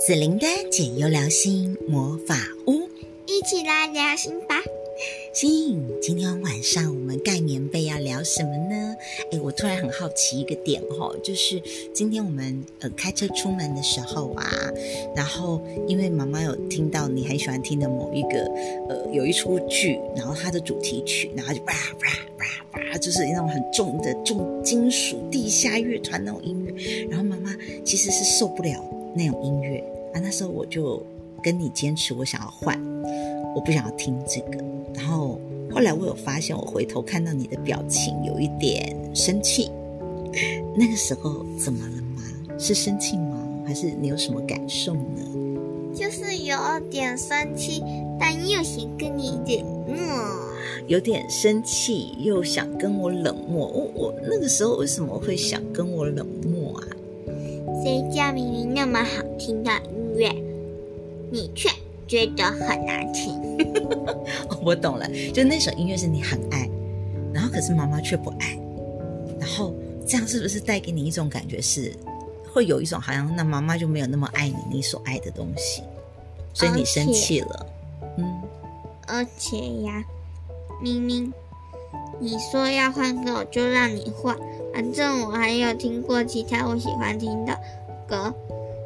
子玲的解忧聊心魔法屋，一起来聊心吧。心，今天晚上我们盖棉被要聊什么呢？诶，我突然很好奇一个点哈，就是今天我们呃开车出门的时候啊，然后因为妈妈有听到你很喜欢听的某一个呃有一出剧，然后它的主题曲，然后就叭叭叭叭，就是那种很重的重金属地下乐团那种音乐，然后妈妈其实是受不了那种音乐啊，那时候我就跟你坚持，我想要换，我不想要听这个。然后后来我有发现，我回头看到你的表情有一点生气。那个时候怎么了吗？是生气吗？还是你有什么感受呢？就是有点生气，但又想跟你冷漠。有点生气，又想跟我冷漠。我我那个时候为什么会想跟我冷漠啊？谁叫明明那么好听的音乐，你却觉得很难听。我懂了，就那首音乐是你很爱，然后可是妈妈却不爱，然后这样是不是带给你一种感觉是，会有一种好像那妈妈就没有那么爱你，你所爱的东西，所以你生气了。嗯，而且呀，明明你说要换歌，我就让你换，反正我还有听过其他我喜欢听的歌，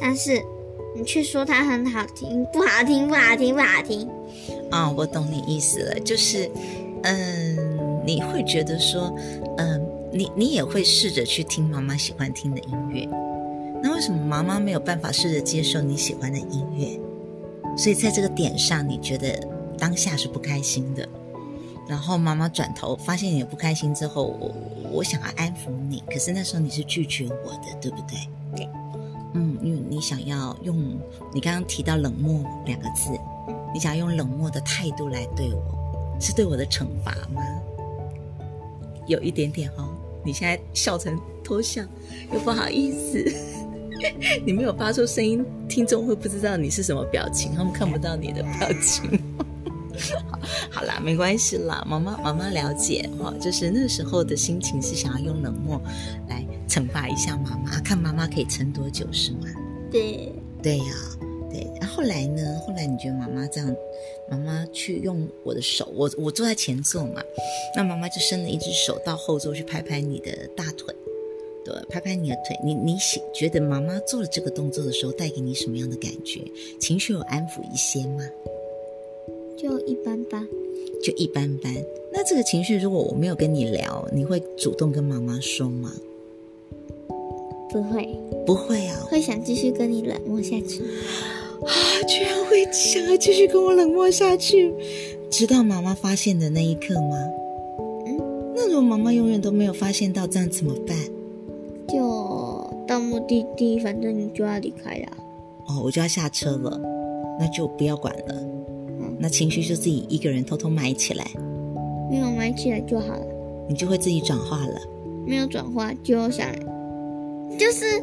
但是你却说它很好听，不好听，不好听，不好听。啊、我懂你意思了，就是，嗯，你会觉得说，嗯，你你也会试着去听妈妈喜欢听的音乐，那为什么妈妈没有办法试着接受你喜欢的音乐？所以在这个点上，你觉得当下是不开心的。然后妈妈转头发现你不开心之后，我我想要安抚你，可是那时候你是拒绝我的，对不对？对，嗯，因为你想要用你刚刚提到冷漠两个字。你想要用冷漠的态度来对我，是对我的惩罚吗？有一点点哦。你现在笑成偷笑，又不好意思，你没有发出声音，听众会不知道你是什么表情，他们看不到你的表情。没关系啦，妈妈妈妈了解哈，就是那时候的心情是想要用冷漠来惩罚一下妈妈，看妈妈可以撑多久，是吗？对，对呀、啊。对，然后后来呢？后来你觉得妈妈这样，妈妈去用我的手，我我坐在前座嘛，那妈妈就伸了一只手到后座去拍拍你的大腿，对，拍拍你的腿。你你喜觉得妈妈做了这个动作的时候带给你什么样的感觉？情绪有安抚一些吗？就一般般，就一般般。那这个情绪如果我没有跟你聊，你会主动跟妈妈说吗？不会，不会啊，会想继续跟你冷漠下去。啊！居然会想要继续跟我冷漠下去，直到妈妈发现的那一刻吗？嗯，那如果妈妈永远都没有发现到，这样怎么办？就到目的地，反正你就要离开了。哦，我就要下车了，那就不要管了。嗯，那情绪就自己一个人偷偷埋起来。没有埋起来就好了。你就会自己转化了。没有转化就想，就是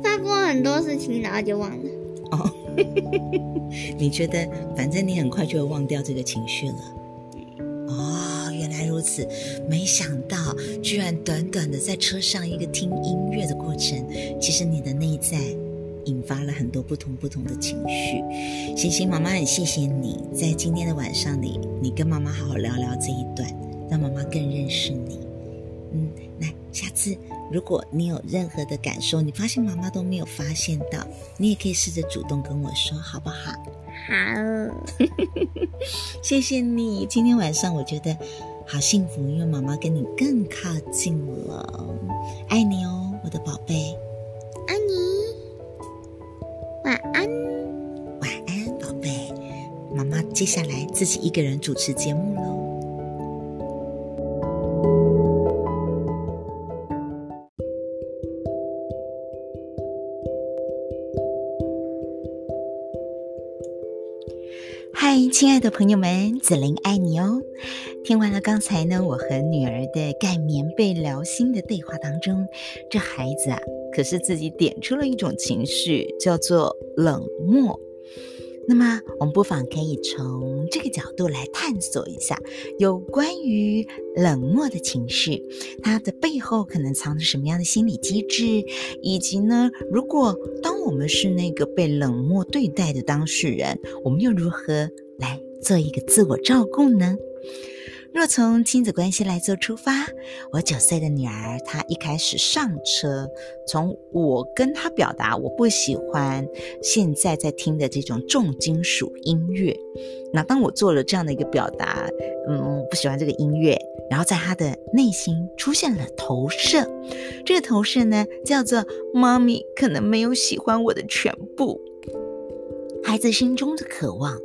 发过很多事情，然后就忘了。哦。你觉得，反正你很快就会忘掉这个情绪了。哦，原来如此，没想到居然短短的在车上一个听音乐的过程，其实你的内在引发了很多不同不同的情绪。星星，妈妈很谢谢你在今天的晚上里，你跟妈妈好好聊聊这一段，让妈妈更认识你。嗯，来，下次。如果你有任何的感受，你发现妈妈都没有发现到，你也可以试着主动跟我说，好不好？好，谢谢你。今天晚上我觉得好幸福，因为妈妈跟你更靠近了。爱你哦，我的宝贝。接下来自己一个人主持节目喽。嗨，亲爱的朋友们，子琳爱你哦。听完了刚才呢，我和女儿的盖棉被聊心的对话当中，这孩子啊，可是自己点出了一种情绪，叫做冷漠。那么，我们不妨可以从这个角度来探索一下，有关于冷漠的情绪，它的背后可能藏着什么样的心理机制，以及呢，如果当我们是那个被冷漠对待的当事人，我们又如何来做一个自我照顾呢？若从亲子关系来做出发，我九岁的女儿，她一开始上车，从我跟她表达我不喜欢现在在听的这种重金属音乐。那当我做了这样的一个表达，嗯，不喜欢这个音乐，然后在她的内心出现了投射，这个投射呢，叫做妈咪可能没有喜欢我的全部。孩子心中的渴望，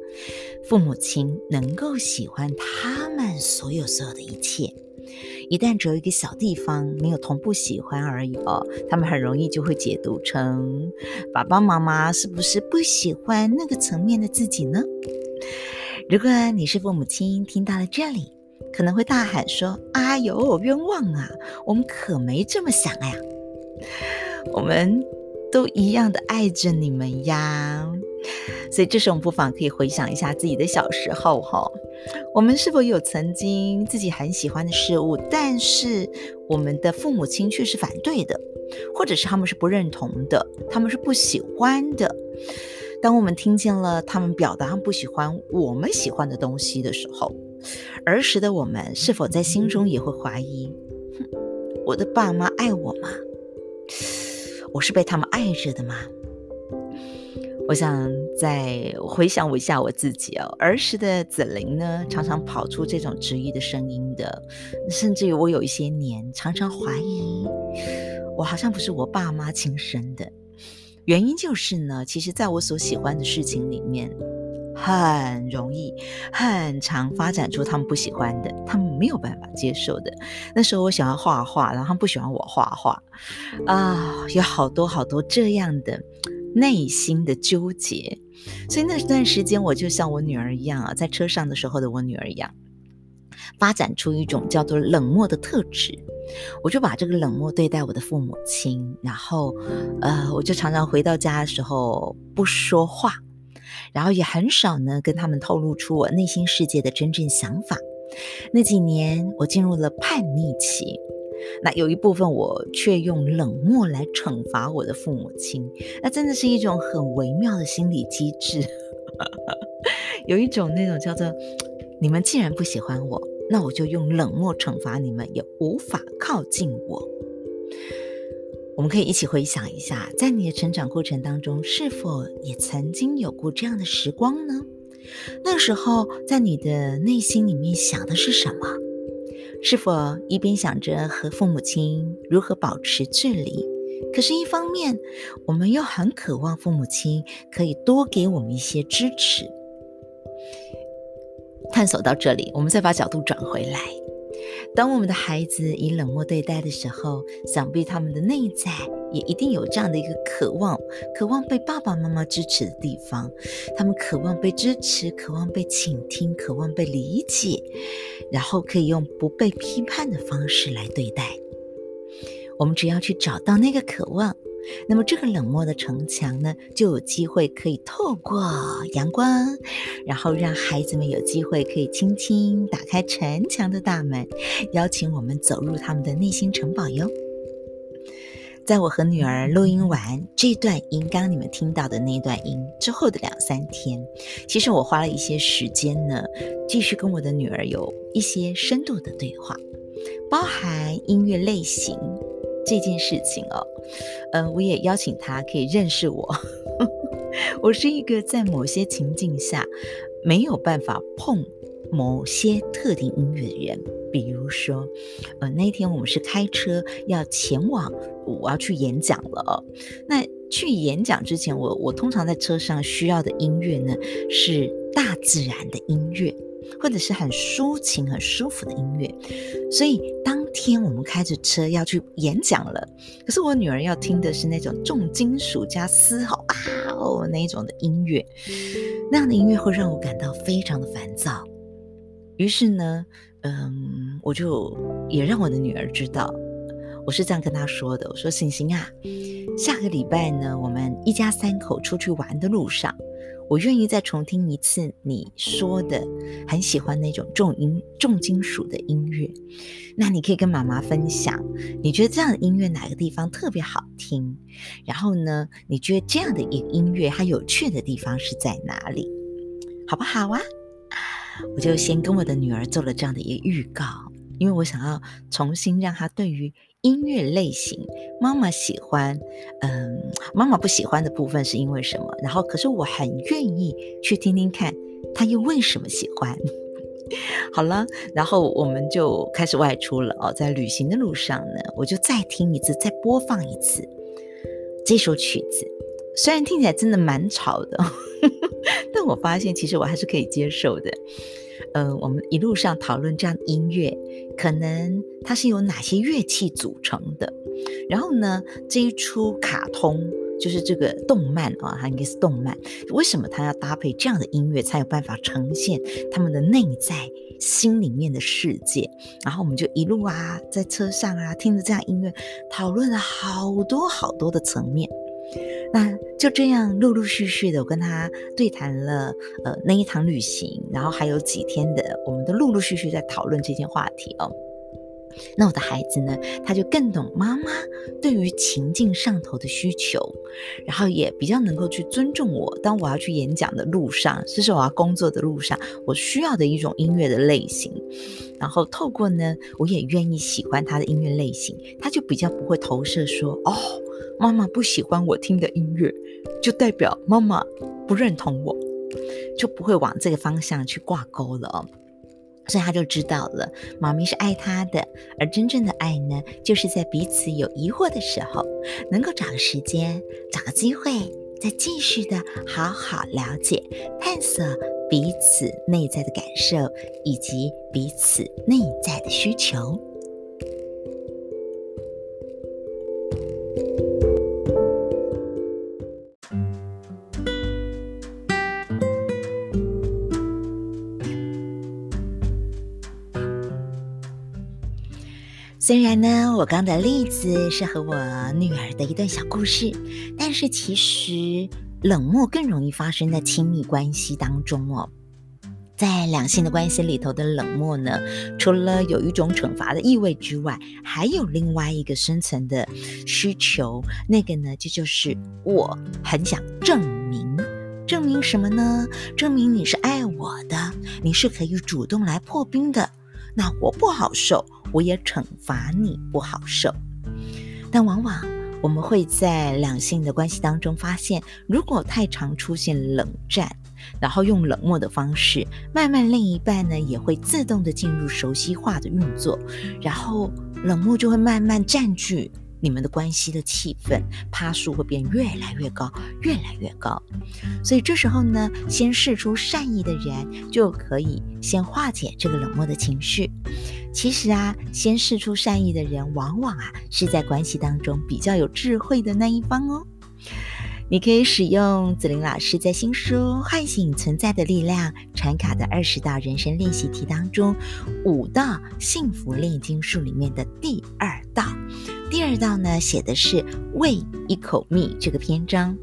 父母亲能够喜欢他们所有所有的一切。一旦只有一个小地方没有同步喜欢而已哦，他们很容易就会解读成爸爸妈妈是不是不喜欢那个层面的自己呢？如果你是父母亲，听到了这里，可能会大喊说：“哎呦，冤枉啊！我们可没这么想呀，我们都一样的爱着你们呀。”所以，这时候我们不妨可以回想一下自己的小时候，哈，我们是否有曾经自己很喜欢的事物，但是我们的父母亲却是反对的，或者是他们是不认同的，他们是不喜欢的。当我们听见了他们表达他们不喜欢我们喜欢的东西的时候，儿时的我们是否在心中也会怀疑：哼，我的爸妈爱我吗？我是被他们爱着的吗？我想再回想我一下我自己哦，儿时的子玲呢，常常跑出这种质疑的声音的，甚至于我有一些年常常怀疑，我好像不是我爸妈亲生的。原因就是呢，其实在我所喜欢的事情里面，很容易、很常发展出他们不喜欢的，他们没有办法接受的。那时候我喜欢画画，然后他们不喜欢我画画，啊，有好多好多这样的。内心的纠结，所以那段时间我就像我女儿一样啊，在车上的时候的我女儿一样，发展出一种叫做冷漠的特质。我就把这个冷漠对待我的父母亲，然后，呃，我就常常回到家的时候不说话，然后也很少呢跟他们透露出我内心世界的真正想法。那几年我进入了叛逆期。那有一部分我却用冷漠来惩罚我的父母亲，那真的是一种很微妙的心理机制，有一种那种叫做你们既然不喜欢我，那我就用冷漠惩罚你们，也无法靠近我。我们可以一起回想一下，在你的成长过程当中，是否也曾经有过这样的时光呢？那时候在你的内心里面想的是什么？是否一边想着和父母亲如何保持距离，可是，一方面我们又很渴望父母亲可以多给我们一些支持。探索到这里，我们再把角度转回来。当我们的孩子以冷漠对待的时候，想必他们的内在也一定有这样的一个渴望，渴望被爸爸妈妈支持的地方。他们渴望被支持，渴望被倾听，渴望被理解，然后可以用不被批判的方式来对待。我们只要去找到那个渴望。那么这个冷漠的城墙呢，就有机会可以透过阳光，然后让孩子们有机会可以轻轻打开城墙的大门，邀请我们走入他们的内心城堡哟。在我和女儿录音完这段音，刚你们听到的那段音之后的两三天，其实我花了一些时间呢，继续跟我的女儿有一些深度的对话，包含音乐类型。这件事情哦，嗯，我也邀请他可以认识我。我是一个在某些情境下没有办法碰某些特定音乐的人，比如说，呃，那天我们是开车要前往，我要去演讲了哦。那去演讲之前，我我通常在车上需要的音乐呢，是大自然的音乐，或者是很抒情、很舒服的音乐。所以当天我们开着车要去演讲了，可是我女儿要听的是那种重金属加嘶吼啊哦那一种的音乐，那样的音乐会让我感到非常的烦躁。于是呢，嗯，我就也让我的女儿知道，我是这样跟她说的：我说，星星啊，下个礼拜呢，我们一家三口出去玩的路上，我愿意再重听一次你说的很喜欢那种重音重金属的音乐。那你可以跟妈妈分享，你觉得这样的音乐哪个地方特别好听？然后呢，你觉得这样的一个音乐它有趣的地方是在哪里？好不好啊？我就先跟我的女儿做了这样的一个预告，因为我想要重新让她对于音乐类型，妈妈喜欢，嗯，妈妈不喜欢的部分是因为什么？然后，可是我很愿意去听听看，她又为什么喜欢。好了，然后我们就开始外出了哦，在旅行的路上呢，我就再听一次，再播放一次这首曲子。虽然听起来真的蛮吵的，但我发现其实我还是可以接受的。呃，我们一路上讨论这样音乐，可能它是由哪些乐器组成的？然后呢，这一出卡通就是这个动漫啊，它应该是动漫，为什么它要搭配这样的音乐才有办法呈现他们的内在心里面的世界？然后我们就一路啊，在车上啊，听着这样音乐，讨论了好多好多的层面。那就这样陆陆续续的，我跟他对谈了，呃，那一趟旅行，然后还有几天的，我们都陆陆续续在讨论这件话题哦。那我的孩子呢，他就更懂妈妈对于情境上头的需求，然后也比较能够去尊重我。当我要去演讲的路上，这是我要工作的路上，我需要的一种音乐的类型。然后透过呢，我也愿意喜欢他的音乐类型，他就比较不会投射说，哦，妈妈不喜欢我听的音乐，就代表妈妈不认同我，就不会往这个方向去挂钩了哦。所以他就知道了，妈咪是爱他的，而真正的爱呢，就是在彼此有疑惑的时候，能够找个时间，找个机会，再继续的好好了解、探索彼此内在的感受，以及彼此内在的需求。虽然呢，我刚的例子是和我女儿的一段小故事，但是其实冷漠更容易发生在亲密关系当中哦。在两性的关系里头的冷漠呢，除了有一种惩罚的意味之外，还有另外一个深层的需求，那个呢，就就是我很想证明，证明什么呢？证明你是爱我的，你是可以主动来破冰的。那我不好受。我也惩罚你不好受，但往往我们会在两性的关系当中发现，如果太常出现冷战，然后用冷漠的方式，慢慢另一半呢也会自动的进入熟悉化的运作，然后冷漠就会慢慢占据。你们的关系的气氛趴数会变越来越高，越来越高。所以这时候呢，先试出善意的人就可以先化解这个冷漠的情绪。其实啊，先试出善意的人，往往啊是在关系当中比较有智慧的那一方哦。你可以使用紫琳老师在新书《唤醒存在的力量》传卡的二十道人生练习题当中，五道幸福炼金术里面的第二道。第二道呢，写的是“喂一口蜜”这个篇章，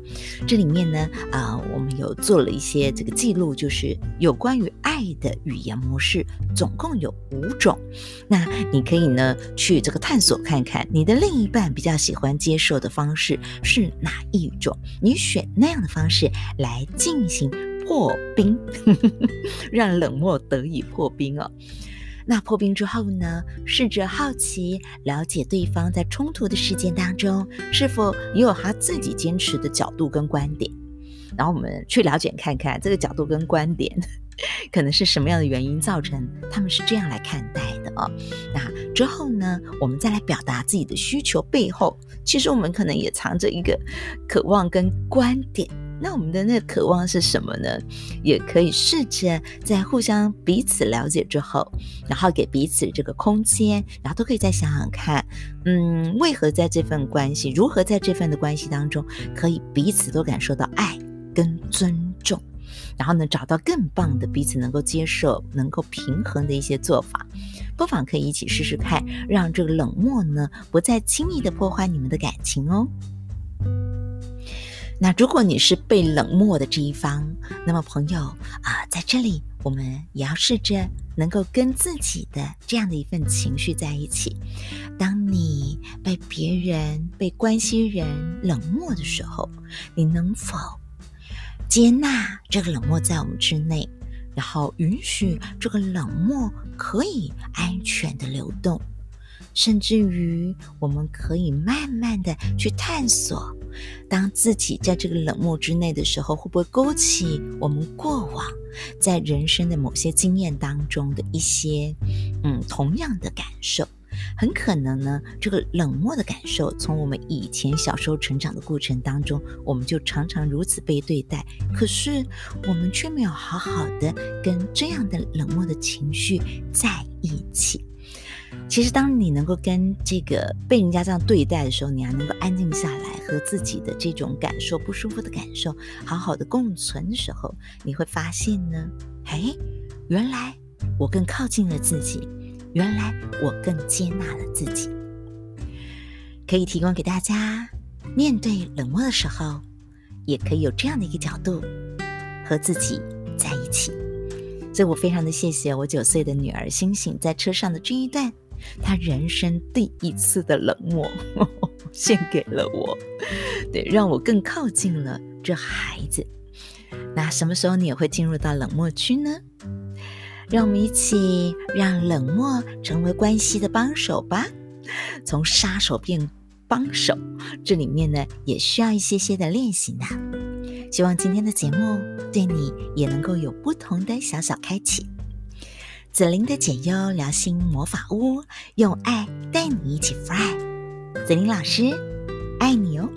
这里面呢，啊、我们有做了一些这个记录，就是有关于爱的语言模式，总共有五种。那你可以呢去这个探索看看，你的另一半比较喜欢接受的方式是哪一种？你选那样的方式来进行破冰，让冷漠得以破冰哦。那破冰之后呢，试着好奇了解对方在冲突的事件当中，是否也有他自己坚持的角度跟观点，然后我们去了解看看这个角度跟观点，可能是什么样的原因造成他们是这样来看待的哦。那之后呢，我们再来表达自己的需求背后，其实我们可能也藏着一个渴望跟观点。那我们的那渴望是什么呢？也可以试着在互相彼此了解之后，然后给彼此这个空间，然后都可以再想想看，嗯，为何在这份关系，如何在这份的关系当中，可以彼此都感受到爱跟尊重，然后呢，找到更棒的彼此能够接受、能够平衡的一些做法，不妨可以一起试试看，让这个冷漠呢，不再轻易的破坏你们的感情哦。那如果你是被冷漠的这一方，那么朋友啊，在这里我们也要试着能够跟自己的这样的一份情绪在一起。当你被别人、被关心人冷漠的时候，你能否接纳这个冷漠在我们之内，然后允许这个冷漠可以安全的流动？甚至于，我们可以慢慢的去探索，当自己在这个冷漠之内的时候，会不会勾起我们过往在人生的某些经验当中的一些，嗯，同样的感受？很可能呢，这个冷漠的感受，从我们以前小时候成长的过程当中，我们就常常如此被对待，可是我们却没有好好的跟这样的冷漠的情绪在一起。其实，当你能够跟这个被人家这样对待的时候，你还能够安静下来，和自己的这种感受不舒服的感受好好的共存的时候，你会发现呢，哎，原来我更靠近了自己，原来我更接纳了自己。可以提供给大家，面对冷漠的时候，也可以有这样的一个角度，和自己在一起。所以我非常的谢谢我九岁的女儿星星在车上的这一段。他人生第一次的冷漠，献给了我，对，让我更靠近了这孩子。那什么时候你也会进入到冷漠区呢？让我们一起让冷漠成为关系的帮手吧，从杀手变帮手，这里面呢也需要一些些的练习呢。希望今天的节目对你也能够有不同的小小开启。紫琳的解忧聊心魔法屋，用爱带你一起 fly。紫琳老师，爱你哦。